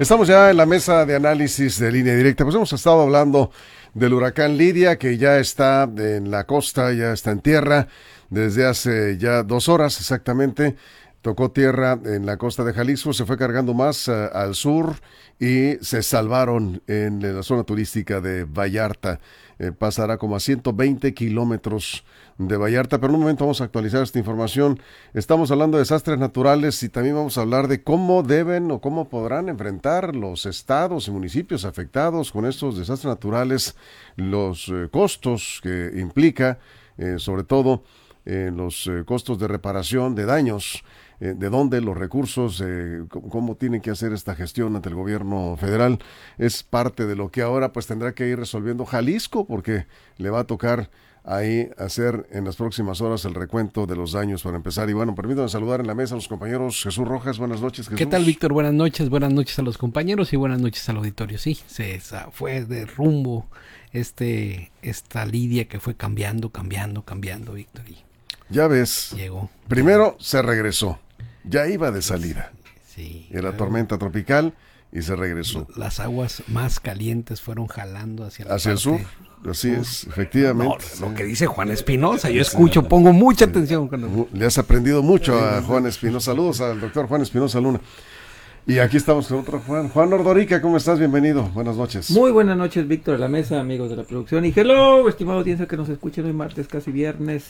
Estamos ya en la mesa de análisis de línea directa. Pues hemos estado hablando del huracán Lidia, que ya está en la costa, ya está en tierra desde hace ya dos horas exactamente. Tocó tierra en la costa de Jalisco, se fue cargando más uh, al sur y se salvaron en la zona turística de Vallarta. Eh, pasará como a 120 kilómetros de Vallarta, pero en un momento vamos a actualizar esta información. Estamos hablando de desastres naturales y también vamos a hablar de cómo deben o cómo podrán enfrentar los estados y municipios afectados con estos desastres naturales, los eh, costos que implica, eh, sobre todo eh, los eh, costos de reparación de daños, eh, de dónde los recursos, eh, cómo, cómo tienen que hacer esta gestión ante el gobierno federal, es parte de lo que ahora pues tendrá que ir resolviendo Jalisco, porque le va a tocar ahí hacer en las próximas horas el recuento de los daños para empezar. Y bueno, permítanme saludar en la mesa a los compañeros Jesús Rojas, buenas noches Jesús. ¿Qué tal Víctor? Buenas noches, buenas noches a los compañeros y buenas noches al auditorio. Sí, se fue de rumbo este esta lidia que fue cambiando, cambiando, cambiando, Víctor. Y Ya ves, llegó. primero se regresó, ya iba de salida, Sí. era tormenta tropical y se regresó. Las aguas más calientes fueron jalando hacia la Hacia el sur, así es, efectivamente. No, lo que dice Juan Espinosa, yo escucho, pongo mucha atención cuando Le has aprendido mucho a Juan Espinosa. Saludos al doctor Juan Espinosa Luna. Y aquí estamos con otro Juan. Juan Ordorica, ¿cómo estás? Bienvenido. Buenas noches. Muy buenas noches, Víctor de la mesa, amigos de la producción. Y hello, estimado audiencia que nos escuchen hoy martes, casi viernes,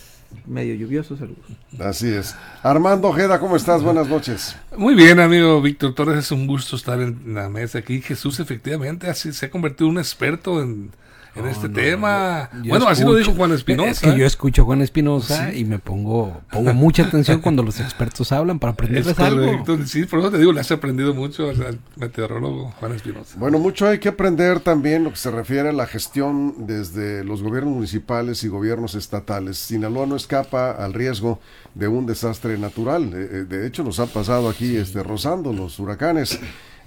medio lluvioso. Saludos. Así es. Armando Ojeda, ¿cómo estás? Buenas noches. Muy bien, amigo Víctor Torres, es un gusto estar en la mesa aquí. Jesús efectivamente así se ha convertido en un experto en, en este tema. Bueno, así lo dijo Juan Espinosa. Es que yo escucho a Juan Espinosa y me pongo, pongo mucha atención cuando los expertos hablan para Es aprenderles algo. Sí, por eso te digo, le has aprendido mucho al, al meteorólogo Juan Espinosa. Bueno, mucho hay que aprender también lo que se refiere a la gestión desde los gobiernos municipales y gobiernos estatales. Sinaloa no escapa al riesgo de un desastre natural. Eh, eh, De hecho, nos ha pasado aquí este, rozando los huracanes.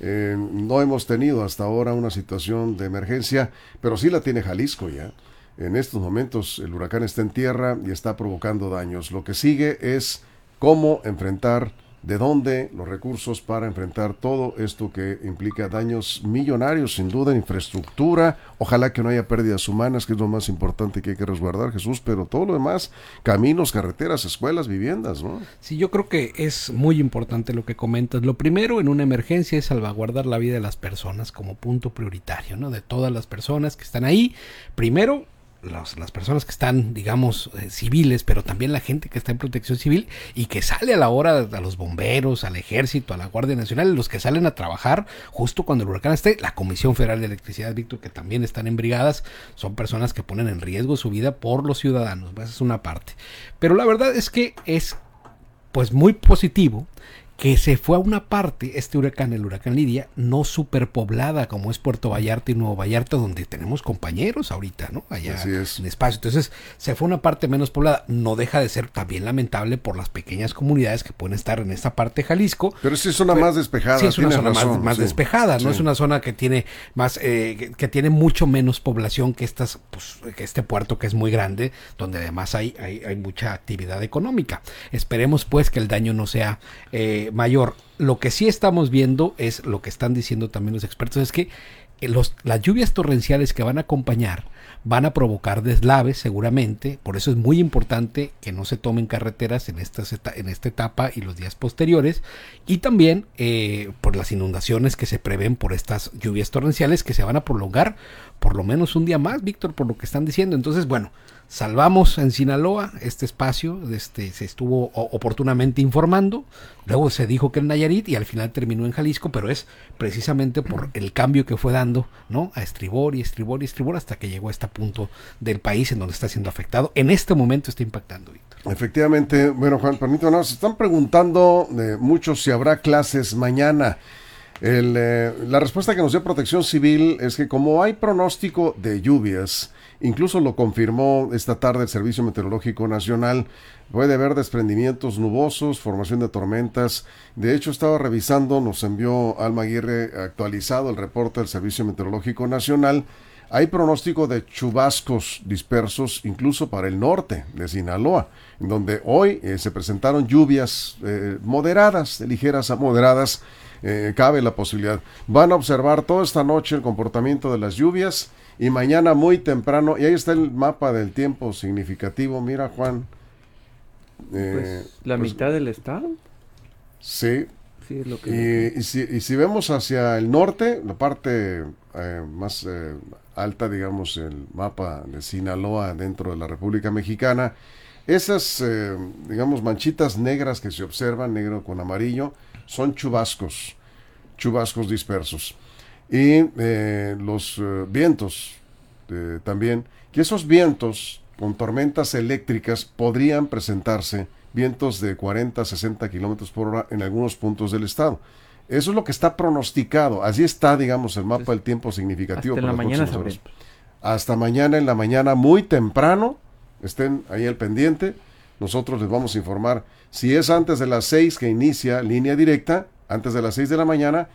Eh, no hemos tenido hasta ahora una situación de emergencia, pero sí la tiene Jalisco ya. En estos momentos el huracán está en tierra y está provocando daños. Lo que sigue es cómo enfrentar, de dónde los recursos para enfrentar todo esto que implica daños millonarios, sin duda, infraestructura. Ojalá que no haya pérdidas humanas, que es lo más importante que hay que resguardar, Jesús, pero todo lo demás, caminos, carreteras, escuelas, viviendas, ¿no? Sí, yo creo que es muy importante lo que comentas. Lo primero en una emergencia es salvaguardar la vida de las personas como punto prioritario, ¿no? De todas las personas que están ahí. Primero, las personas que están, digamos, eh, civiles, pero también la gente que está en protección civil y que sale a la hora a los bomberos, al ejército, a la Guardia Nacional, los que salen a trabajar justo cuando el huracán esté, la Comisión Federal de Electricidad, Víctor, que también están en brigadas, son personas que ponen en riesgo su vida por los ciudadanos, esa es una parte. Pero la verdad es que es pues muy positivo que se fue a una parte, este huracán, el huracán Lidia, no superpoblada como es Puerto Vallarta y Nuevo Vallarta, donde tenemos compañeros ahorita, ¿no? Allá Así es. en espacio. Entonces, se fue a una parte menos poblada. No deja de ser también lamentable por las pequeñas comunidades que pueden estar en esta parte de Jalisco. Pero sí es una más despejada. Sí, es una zona más, razón, más sí. despejada, ¿no? Sí. Es una zona que tiene más, eh, que, que tiene mucho menos población que estas, pues, que este puerto que es muy grande, donde además hay, hay, hay mucha actividad económica. Esperemos pues que el daño no sea eh, mayor. Lo que sí estamos viendo es lo que están diciendo también los expertos, es que eh, los, las lluvias torrenciales que van a acompañar van a provocar deslaves seguramente, por eso es muy importante que no se tomen carreteras en, estas en esta etapa y los días posteriores, y también eh, por las inundaciones que se prevén por estas lluvias torrenciales que se van a prolongar por lo menos un día más, Víctor, por lo que están diciendo. Entonces, bueno, salvamos en Sinaloa este espacio, este, se estuvo oportunamente informando, luego se dijo que en Nayarit y al final terminó en Jalisco, pero es precisamente por el cambio que fue dando, ¿no? A estribor y estribor y estribor hasta que llegó a este punto del país en donde está siendo afectado. En este momento está impactando, Víctor. Efectivamente, bueno, Juan, permítanos, se están preguntando eh, muchos si habrá clases mañana. Eh, la respuesta que nos dio Protección Civil es que como hay pronóstico de lluvias, incluso lo confirmó esta tarde el Servicio Meteorológico Nacional, puede haber desprendimientos nubosos, formación de tormentas. De hecho, estaba revisando, nos envió Alma Aguirre actualizado el reporte del Servicio Meteorológico Nacional. Hay pronóstico de chubascos dispersos incluso para el norte de Sinaloa, donde hoy eh, se presentaron lluvias eh, moderadas, ligeras a moderadas, eh, cabe la posibilidad. Van a observar toda esta noche el comportamiento de las lluvias y mañana muy temprano, y ahí está el mapa del tiempo significativo, mira Juan. Eh, pues, la pues, mitad del estado. Sí. sí lo que y, si, y, si, vemos hacia el norte, la parte eh, más alta, digamos, el mapa de Sinaloa dentro de la República Mexicana, esas, digamos, manchitas negras que se observan, negro con amarillo, son chubascos, chubascos dispersos. Y eh, los eh, vientos eh, también, que esos vientos con tormentas eléctricas podrían presentarse, vientos de 40 a 60 kilómetros por hora en algunos puntos del estado. Eso es lo que está pronosticado. Así está, digamos, el mapa del tiempo significativo. Hasta la mañana Hasta mañana en la mañana, muy temprano, estén ahí al pendiente. Nosotros les vamos a informar si es antes de las 6 que inicia línea directa, antes de las 6 de la mañana,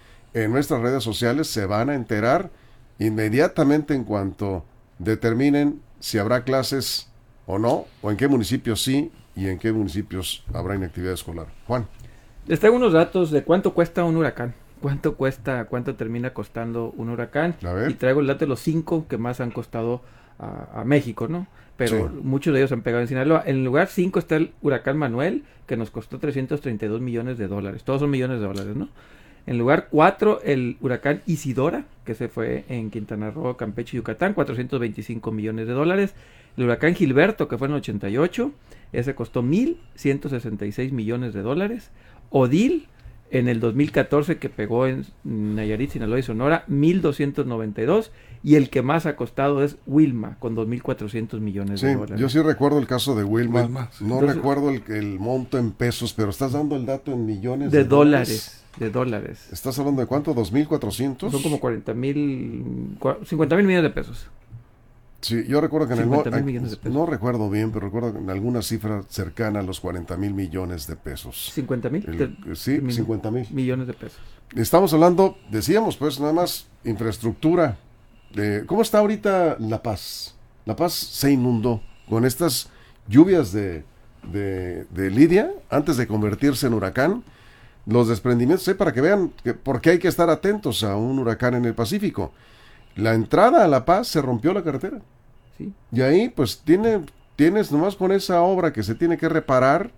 en nuestras redes sociales se van a enterar inmediatamente en cuanto determinen si habrá clases o no, o en qué municipios sí y en qué municipios habrá inactividad escolar. Juan. Les traigo unos datos de cuánto cuesta un huracán. ¿Cuánto cuesta, cuánto termina costando un huracán? Y traigo el dato de los cinco que más han costado a, a México, ¿no? pero muchos de ellos han pegado en Sinaloa. En el lugar 5 está el huracán Manuel, que nos costó 332 millones de dólares. Todos son millones de dólares, ¿no? En lugar 4, el huracán Isidora, que se fue en Quintana Roo, Campeche y Yucatán, 425 millones de dólares. El huracán Gilberto, que fue en el 88, ese costó 1.166 millones de dólares. Odil, en el 2014 que pegó en Nayarit, Sinaloa y Sonora, 1.292 y el que más ha costado es Wilma con 2.400 millones de dólares. Yo sí recuerdo el caso de Wilma, no recuerdo el, monto en pesos, pero estás dando el dato en millones de, dólares. De dólares. ¿Estás hablando de cuánto? ¿2.400? Son como 40 mil, 50 mil millones de pesos. Sí, yo recuerdo que en el, no recuerdo bien, pero recuerdo en alguna cifra cercana a los 40 mil millones de pesos. ¿50 mil? Sí, 50 mil. Millones de pesos. Estamos hablando, decíamos pues nada más, infraestructura. ¿Cómo está ahorita La Paz? La Paz se inundó con estas lluvias de, de, Lidia antes de convertirse en huracán. Los desprendimientos, para que vean que, por qué hay que estar atentos a un huracán en el Pacífico. La entrada a La Paz se rompió la carretera. Y ahí pues tiene, tienes nomás con esa obra que se tiene que reparar,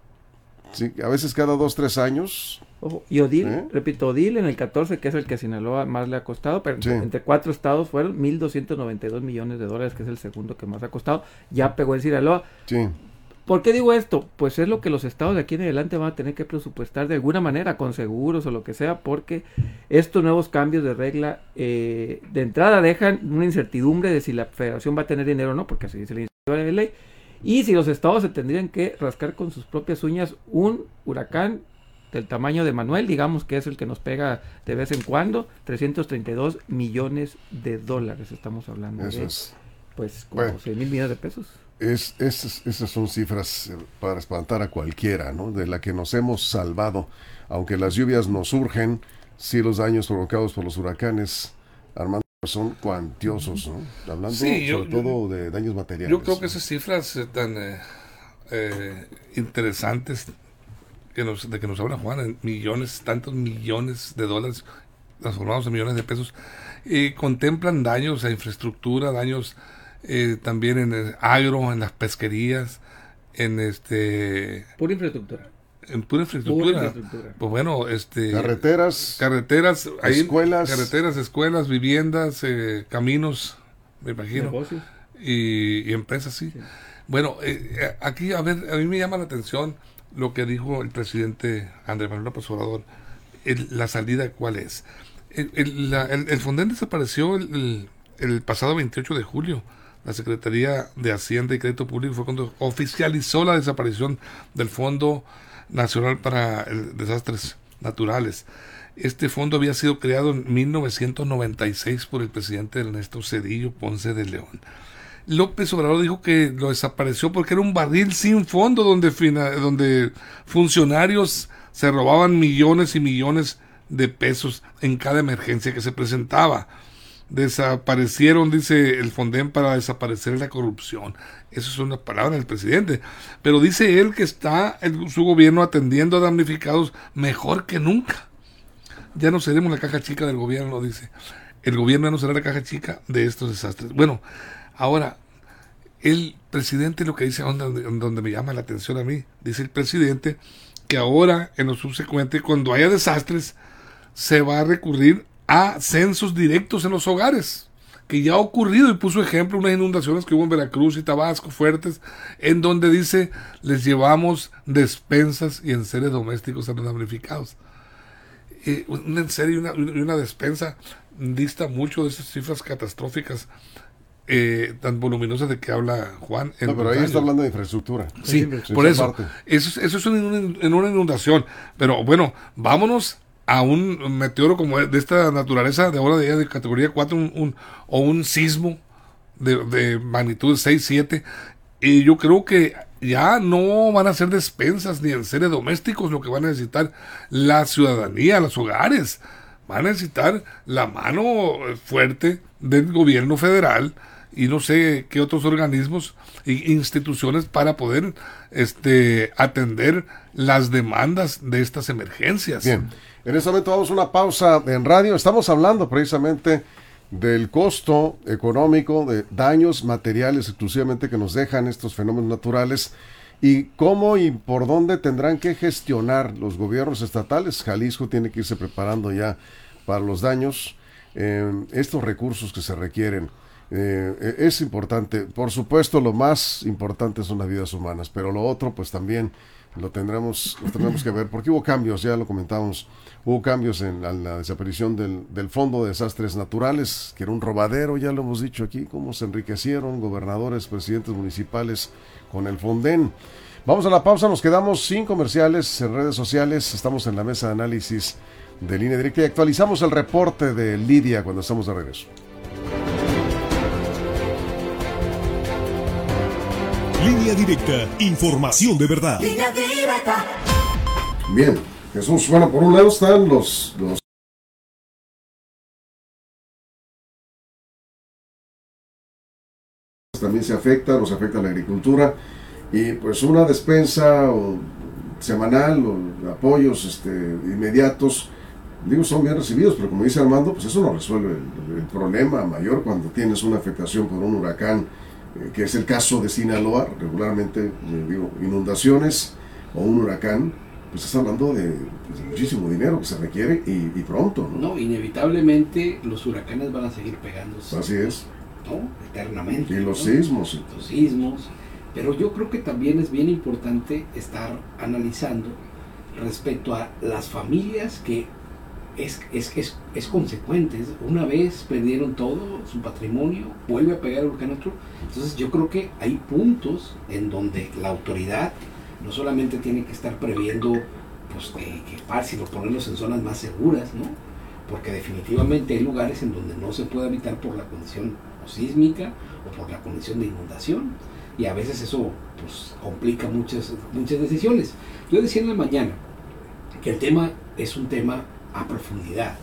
¿sí? a veces cada dos, tres años. y Odil, ¿Eh? repito, Odil en el 14, que es el que a Sinaloa más le ha costado, pero entre cuatro estados fueron 1.292 millones de dólares, que es el segundo que más ha costado, ya pegó en Sinaloa. Sí. ¿Por qué digo esto? Pues es lo que los estados de aquí en adelante van a tener que presupuestar de alguna manera, con seguros o lo que sea, porque estos nuevos cambios de regla eh, de entrada dejan una incertidumbre de si la federación va a tener dinero o no, porque así dice la iniciativa de ley, y si los estados se tendrían que rascar con sus propias uñas un huracán del tamaño de Manuel, digamos que es el que nos pega de vez en cuando, 332 millones de dólares estamos hablando. Eso es. Pues como 6 mil millones de pesos. Es, esas son cifras eh, para espantar a cualquiera, ¿no? De la que nos hemos salvado. Aunque las lluvias nos surgen, sí los daños provocados por los huracanes, Armando, son cuantiosos, ¿no? Hablando sobre todo de daños materiales. Yo creo que esas cifras eh, tan eh, interesantes que nos, de que nos habla Juan, millones, tantos millones de dólares transformados en millones de pesos, y contemplan daños a infraestructura, daños eh, también en el agro, en las pesquerías, en este... Pura infraestructura. En pura infraestructura. Pues bueno, este... Carreteras. Carreteras. escuelas. Carreteras, escuelas, viviendas, eh, caminos, me imagino. Y, empresas, sí. Bueno, eh, aquí, a ver, a mí me llama la atención lo que dijo el presidente Andrés Manuel López Obrador. la salida, ¿cuál es? El, el, el, Fonden desapareció el, el, pasado 28 de julio. La Secretaría de Hacienda y Crédito Público fue cuando oficializó la desaparición del Fondo Nacional para Desastres Naturales. Este fondo había sido creado en 1996 por el presidente Ernesto Cedillo Ponce de León. López Obrador dijo que lo desapareció porque era un barril sin fondo donde, donde funcionarios se robaban millones y millones de pesos en cada emergencia que se presentaba. Desaparecieron, dice el Fonden, para desaparecer la corrupción. Eso es una palabra del presidente. Pero dice él que está su gobierno atendiendo a damnificados mejor que nunca. Ya no seremos la caja chica del gobierno, dice. El gobierno ya no será la caja chica de estos desastres. Bueno, Ahora, el presidente lo que dice, donde, donde me llama la atención a mí, dice el presidente que ahora, en lo subsecuente, cuando haya desastres, se va a recurrir a censos directos en los hogares, que ya ha ocurrido y puso ejemplo unas inundaciones que hubo en Veracruz y Tabasco fuertes, en donde dice, les llevamos despensas y enseres domésticos a los damnificados. Eh, un enserio y una, una despensa dista mucho de esas cifras catastróficas eh, tan voluminosas de que habla Juan. no, pero ahí está hablando de infraestructura. Sí, por eso. Eso, eso es en una inundación. Pero bueno, vámonos a un meteoro como de esta naturaleza, de ahora de, de categoría 4, un, o un sismo de, de magnitud 6, 7. Y yo creo que ya no van a ser despensas ni en seres domésticos lo que van a necesitar la ciudadanía, los hogares. Van a necesitar la mano fuerte del gobierno federal y no sé qué otros organismos e instituciones para poder este, atender las demandas de estas emergencias. Bien, en este momento vamos a una pausa en radio. Estamos hablando precisamente del costo económico de daños materiales exclusivamente que nos dejan estos fenómenos naturales y cómo y por dónde tendrán que gestionar los gobiernos estatales. Jalisco tiene que irse preparando ya para los daños, eh, estos recursos que se requieren. Eh, es importante. Por supuesto, lo más importante son las vidas humanas, pero lo otro, pues también lo tendremos, lo tendremos que ver, porque hubo cambios, ya lo comentamos, hubo cambios en la, desaparición del, del, Fondo de Desastres Naturales, que era un robadero, ya lo hemos dicho aquí, cómo se enriquecieron gobernadores, presidentes municipales con el Fonden. Vamos a la pausa, nos quedamos sin comerciales en redes sociales, estamos en la mesa de análisis de línea directa y actualizamos el reporte de Lidia cuando estamos de regreso. Línea directa, información de verdad. Bien, Jesús, bueno, por un lado están los, los también se afecta, nos afecta la agricultura y pues una despensa semanal o apoyos este, inmediatos, digo, son bien recibidos, pero como dice Armando, pues eso no resuelve el problema mayor cuando tienes una afectación por un huracán que es el caso de Sinaloa, regularmente, eh, digo, inundaciones o un huracán, pues estás hablando de, pues, muchísimo dinero que se requiere y, pronto. ¿no? ¿no? inevitablemente los huracanes van a seguir pegándose. Así es. ¿no? Eternamente. Y los sismos. Los sismos. Pero yo creo que también es bien importante estar analizando respecto a las familias que es, es, es, es consecuente. Una vez perdieron todo, su patrimonio, vuelve a pegar el huracán otro. Entonces yo creo que hay puntos en donde la autoridad no solamente tiene que estar previendo pues, que, que sino ponerlos en zonas más seguras, ¿no? Porque definitivamente hay lugares en donde no se puede habitar por la condición sísmica o por la condición de inundación. Y a veces eso pues, complica muchas, muchas decisiones. Yo decía en la mañana que el tema es un tema a profundidad,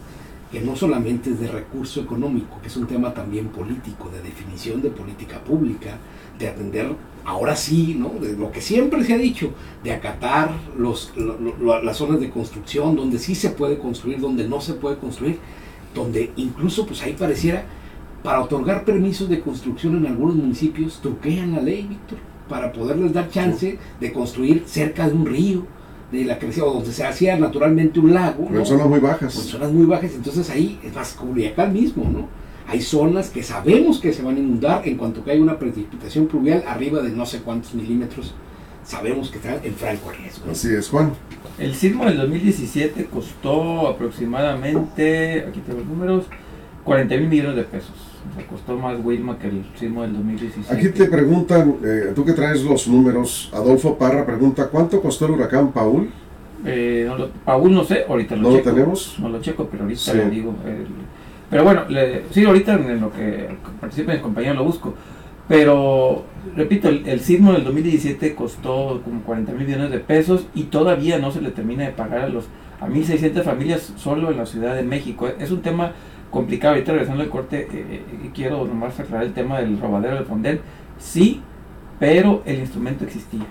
que no solamente es de recurso económico, que es un tema también político, de definición de política pública, de atender, ahora sí, ¿no? de lo que siempre se ha dicho, de acatar los, las zonas de construcción, donde sí se puede construir, donde no se puede construir, donde incluso pues ahí pareciera, para otorgar permisos de construcción en algunos municipios, truquean la ley, Víctor, para poderles dar chance de construir cerca de un río, de la crecida, o donde se hacía naturalmente un lago. En zonas muy bajas. En zonas muy bajas, entonces ahí es más Culiacán mismo, ¿no? Hay zonas que sabemos que se van a inundar en cuanto que hay una precipitación pluvial arriba de no sé cuántos milímetros. Sabemos que están en franco riesgo. Así es, Juan. El sismo del 2017 costó aproximadamente, aquí tengo los números, 40 mil millones de pesos. Costó más Wilma que el sismo del 2017. Aquí te preguntan, eh, tú que traes los números, Adolfo Parra pregunta, ¿cuánto costó el huracán Paul? Eh, no lo, Paul no sé, ahorita lo ¿No checo. lo tenemos? No lo checo, pero ahorita le digo. el- pero bueno, le- sí, ahorita en lo que participe mi compañero lo busco. Pero, repito, el, el sismo del 2017 costó como 40 mil millones de pesos y todavía no se le termina de pagar a los a 1.600 familias solo en la Ciudad de México. Es un tema complicado. Ahorita regresando al corte, eh, eh, quiero nomás aclarar el tema del robadero del Fonden. Sí, pero el instrumento existía.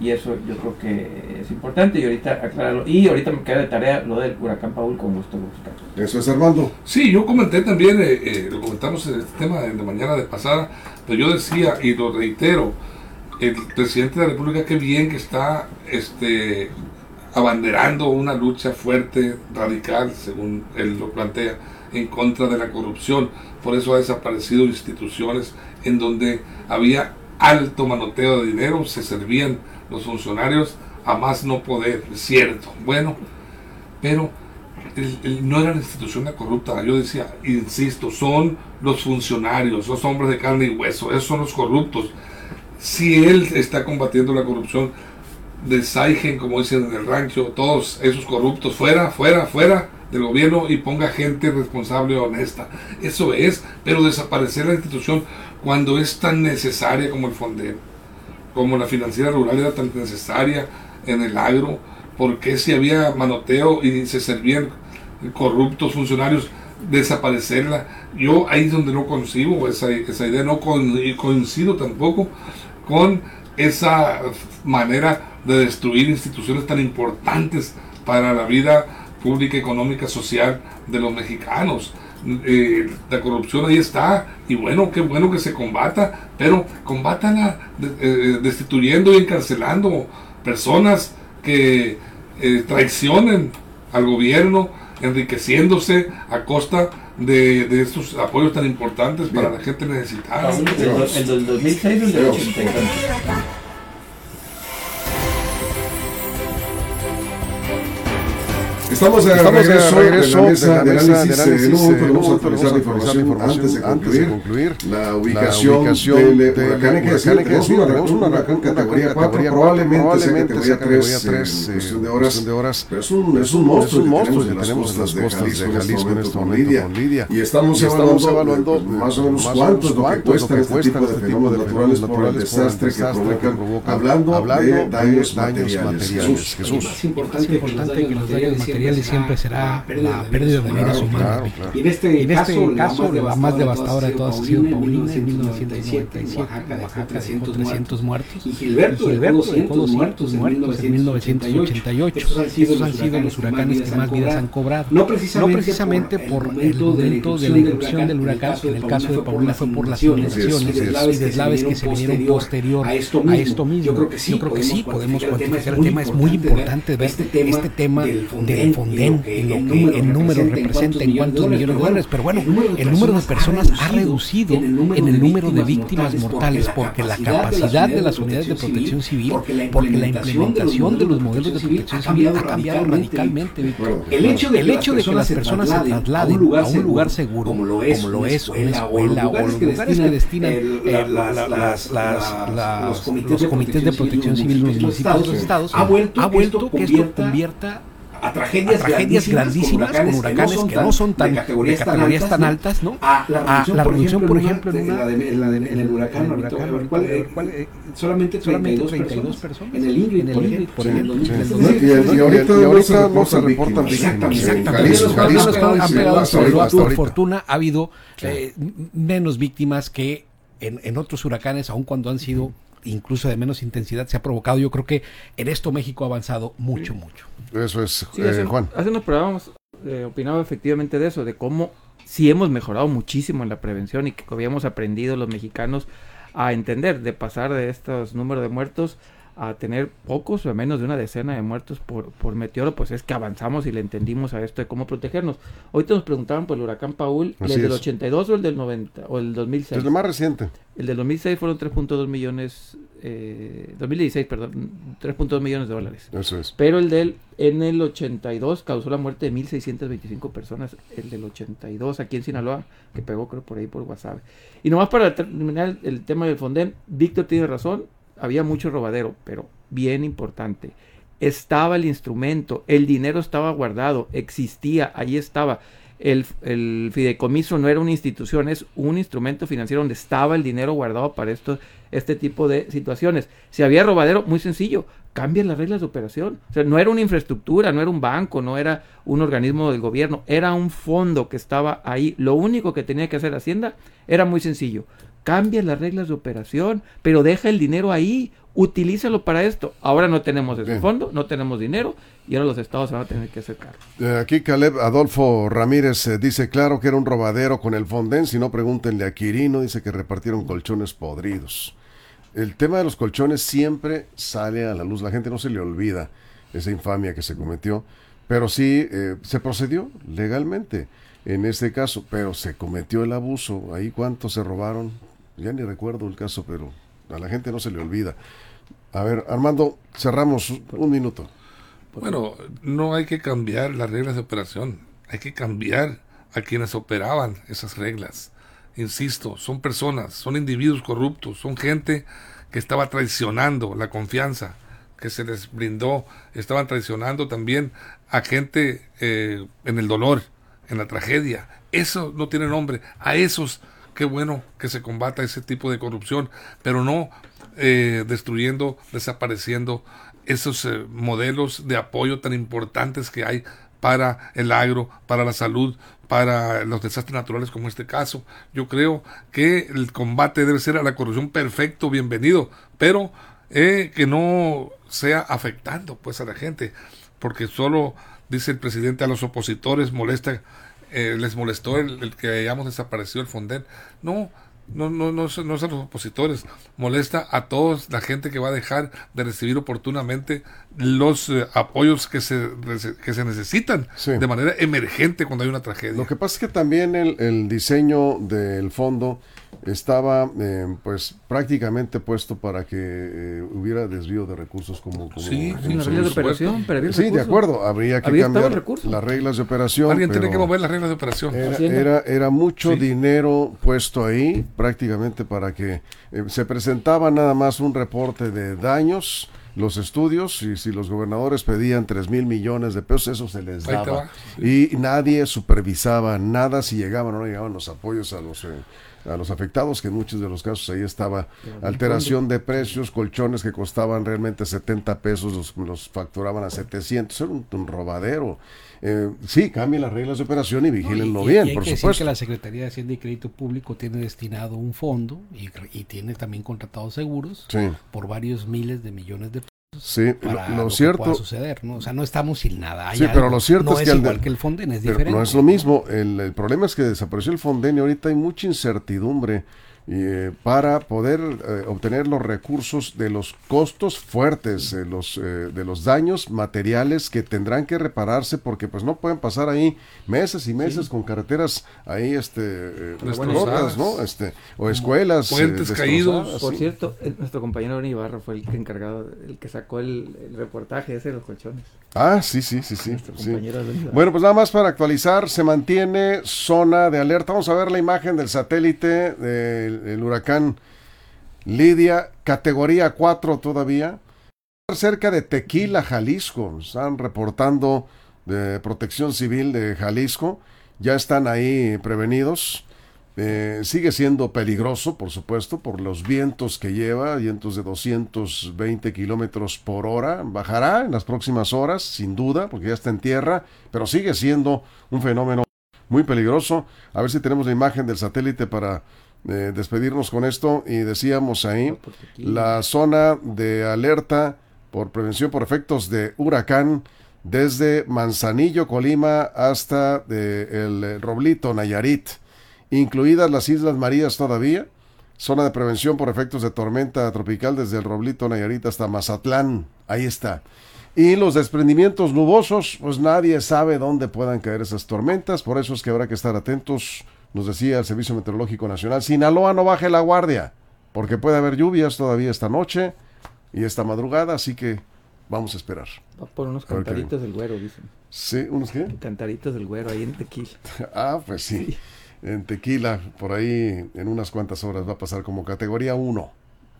Y eso yo creo que es importante y ahorita aclararlo. Y ahorita me queda de tarea lo del huracán Paul con gusto buscar. Eso es Armando. Sí, yo comenté también, eh, eh, lo comentamos en el tema de la mañana de pasada, pero yo decía, y lo reitero, el presidente de la República, qué bien que está este, abanderando una lucha fuerte, radical, según él lo plantea, en contra de la corrupción. Por eso ha desaparecido instituciones en donde había alto manoteo de dinero, se servían los funcionarios a más no poder, es cierto. Bueno, pero no era la institución la corrupta. Yo decía, insisto, son los funcionarios, los hombres de carne y hueso, esos son los corruptos. Si él está combatiendo la corrupción, desaigen, como dicen en el rancho, todos esos corruptos, fuera, fuera, fuera del gobierno y ponga gente responsable y honesta. Eso es, pero desaparecer la institución cuando es tan necesaria como el Fonden, como la financiera rural era tan necesaria en el agro, porque si había manoteo y se servían corruptos funcionarios, desaparecerla. Yo ahí es donde no concibo esa, esa idea, no coincido tampoco con esa manera de destruir instituciones tan importantes para la vida pública, económica, social de los mexicanos. Eh, la corrupción ahí está y bueno, qué bueno que se combata, pero combátala eh, destituyendo y encarcelando personas que eh, traicionen al gobierno, enriqueciéndose a costa de, de estos apoyos tan importantes para la gente necesitada. El, el, el 2006 el Estamos de Estamos de regreso, regreso de la mesa de análisis. eh, En un momento vamos a actualizar la pues, información antes de concluir. La ubicación, ubicación del del huracán hay que decir, un decir, huracán, un huracán categoría 4, probablemente sea categoría 3 en cuestión de horas, pero es un, es un monstruo es un que monstruo tenemos que en las costas de de Jalisco en este momento con Lidia. Y estamos evaluando eh, más o menos cuánto es lo que cuesta este tipo de fenómenos naturales por el desastre que provocan, hablando de daños materiales. Jesús. Es importante, Es importante que los daños materiales siempre será la pérdida de vidas humanas. claro. Y en este, Y en este caso, la más devastadora de todas ha sido Paulina en 1997, 1997, Oaxaca, Oaxaca dejó dejó 300 muertos. Y Gilberto, Y Gilberto 200 dejó muertos en 1988. Estos han sido los huracanes que más vidas han cobrado. No precisamente, por el momento de la irrupción del huracán, que en el caso de Paulina fue por las inundaciones y deslaves que se vinieron posterior a esto mismo. Yo creo que sí, podemos cuantificar cuantificar el tema. Es muy importante ver este tema del En lo que en números representa, en cuántos millones de dólares. Pero bueno, el número de personas ha reducido en el número de víctimas mortales porque la capacidad de las unidades de protección civil, porque la implementación de los modelos de protección civil ha cambiado radicalmente. Víctor. El hecho de El hecho de que las personas se trasladen a un lugar seguro, como lo es una escuela o los lugares que destinan eh, las- las- las- los comités de protección civil en los municipios de los estados, ha vuelto, que esto convierta a tragedias, a tragedias grandísimas con huracanes que no son tan, de categorías tan altas, ¿no? A la reducción, por ejemplo, en una- de- en la de- en el huracán, en el ahorita, huracán, a ver, ¿cuál, eh, ¿cuál, eh, solamente solamente 32, 32 personas. personas. En el Ingrid, En el por Ingrid, ejemplo, por en el ejemplo. 2013. Y, ahorita, ahorita no se reportan. Exactamente. Por ahorita, ahorita. fortuna ha habido eh, menos víctimas que en, en otros huracanes, aun cuando han sido incluso de menos intensidad, se ha provocado. Yo creo que en esto México ha avanzado mucho, mucho. Eso es, Sí, eh, hace, Juan. hace unos programas eh, opinaba efectivamente de eso, de cómo sí hemos mejorado muchísimo en la prevención y que habíamos aprendido los mexicanos a entender de pasar de estos números de muertos a tener pocos o menos de una decena de muertos por, por meteoro, pues es que avanzamos y le entendimos a esto de cómo protegernos. Ahorita nos preguntaban por el huracán Paul, ¿el del 82 o el del 90 o el 2006? Es el más reciente. El del 2006 fueron 3.2 millones, eh, 2016, perdón, 3.2 millones de dólares. Eso es. Pero el del, en el 82 causó la muerte de 1.625 personas, el del 82 aquí en Sinaloa, que pegó creo por ahí por WhatsApp. Y nomás para terminar el tema del Fonden, Víctor tiene razón, había mucho robadero, pero bien importante. Estaba el instrumento, el dinero estaba guardado, existía, ahí estaba. El, el, fideicomiso no era una institución, es un instrumento financiero donde estaba el dinero guardado para esto, este tipo de situaciones. Si había robadero, muy sencillo, cambien las reglas de operación. O sea, no era una infraestructura, no era un banco, no era un organismo del gobierno, era un fondo que estaba ahí. Lo único que tenía que hacer Hacienda era muy sencillo, cambia las reglas de operación, pero deja el dinero ahí, utilízalo para esto. Ahora no tenemos ese fondo, no tenemos dinero y ahora los estados se van a tener que acercar. Eh, aquí Caleb Adolfo Ramírez eh, dice, claro que era un robadero con el Fonden, si no pregúntenle a Quirino, dice que repartieron colchones podridos. El tema de los colchones siempre sale a la luz, la gente no se le olvida esa infamia que se cometió, pero sí eh, se procedió legalmente en este caso, pero se cometió el abuso, ahí cuánto se robaron, ya ni recuerdo el caso, pero a la gente no se le olvida. A ver, Armando, cerramos un minuto. Bueno, no hay que cambiar las reglas de operación, hay que cambiar a quienes operaban esas reglas. Insisto, son personas, son individuos corruptos, son gente que estaba traicionando la confianza que se les brindó, estaban traicionando también a gente eh, en el dolor, en la tragedia. Eso no tiene nombre. A esos qué bueno que se combata ese tipo de corrupción, pero no eh, destruyendo, desapareciendo esos eh, modelos de apoyo tan importantes que hay para el agro, para la salud, para los desastres naturales como este caso. Yo creo que el combate debe ser a la corrupción perfecto, bienvenido, pero eh, que no sea afectando pues a la gente, porque solo dice el presidente a los opositores molesta eh, les molestó el, que hayamos desaparecido el Fonden. No, no, no, no, no es a los opositores, molesta a toda la gente que va a dejar de recibir oportunamente los eh, apoyos que se, que se necesitan de manera emergente cuando hay una tragedia. Lo que pasa es que también el, el diseño del fondo estaba eh, pues prácticamente puesto para que eh, hubiera desvío de recursos como, como sí, reglas de operación pero sí de acuerdo habría que cambiar las reglas de operación alguien tiene que mover las reglas de operación. era, era, mucho dinero puesto ahí prácticamente para que eh, se presentaba nada más un reporte de daños los estudios y si los gobernadores pedían 3 mil millones de pesos, eso se les daba. Y nadie supervisaba nada si llegaban o no llegaban los apoyos a los a los afectados, que en muchos de los casos ahí estaba alteración de precios, colchones que costaban realmente 70 pesos, los, facturaban a 700, era un, robadero. Eh, sí, cambien las reglas de operación y vigílenlo bien, y por que supuesto. que la Secretaría de Hacienda y Crédito Público tiene destinado un fondo y, tiene también contratados seguros por varios miles de millones de Sí, lo, cierto. suceder, ¿no? O sea, no estamos sin nada. sí, pero lo cierto es, que. igual que el Fonden, es diferente. No es lo mismo. El, el, problema es que desapareció el Fonden y ahorita hay mucha incertidumbre eh, para poder eh, obtener los recursos de los costos fuertes, eh, los, de los daños materiales que tendrán que repararse porque pues no pueden pasar ahí meses y meses con carreteras ahí este rotas, ¿no? Este o escuelas puentes caídos. Por cierto, nuestro compañero Ibarra fue el que encargado, el que sacó el, reportaje ese de los colchones. Ah, sí, sí, sí, sí. Bueno, pues nada más para actualizar, se mantiene zona de alerta. Vamos a ver la imagen del satélite del huracán Lidia, categoría 4 todavía. Cerca de Tequila, Jalisco. Están reportando de protección civil de Jalisco. Ya están ahí prevenidos. Eh, sigue siendo peligroso, por supuesto, por los vientos que lleva, vientos de 220 kilómetros por hora. Bajará en las próximas horas, sin duda, porque ya está en tierra, pero sigue siendo un fenómeno muy peligroso. A ver si tenemos la imagen del satélite para eh, despedirnos con esto. Y decíamos ahí, la zona de alerta por prevención por efectos de huracán desde Manzanillo, Colima, hasta el Roblito, Nayarit incluidas las Islas Marías todavía, Zona de prevención por efectos de tormenta tropical desde el Roblito Nayarit hasta Mazatlán. Ahí está. Y los desprendimientos nubosos, pues nadie sabe dónde puedan caer esas tormentas, por eso es que habrá que estar atentos, nos decía el Servicio Meteorológico Nacional. Sinaloa no baje la guardia, porque puede haber lluvias todavía esta noche y esta madrugada, así que vamos a esperar. Va por unos cantaritos del güero, dicen. Sí, ¿unos qué? Cantaritos del güero, ahí en Tequila. ah, pues sí. En Tequila, por ahí en unas cuantas horas va a pasar como categoría 1.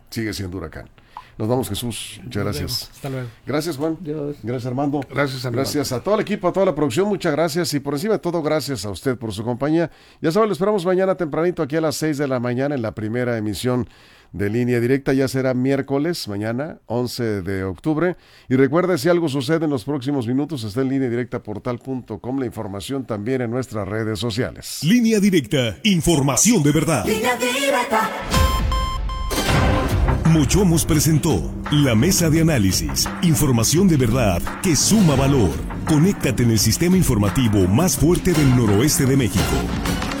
Sigue siendo huracán. Nos vamos, Jesús. Muchas gracias. Hasta luego. Gracias, Juan. Gracias, Armando. Gracias, Armando. Gracias a todo el equipo, a toda la producción. Muchas gracias. Y por encima de todo, gracias a usted por su compañía. Ya saben, lo esperamos mañana tempranito aquí a las 6 de la mañana en la primera emisión de línea directa. Ya será miércoles, mañana, 11 de octubre. Y recuerde, si algo sucede en los próximos minutos, está en línea directa portal.com. La información también en nuestras redes sociales. Línea directa, información de verdad. Línea directa. Mochomos presentó la mesa de análisis, información de verdad que suma valor. Conéctate en el sistema informativo más fuerte del noroeste de México.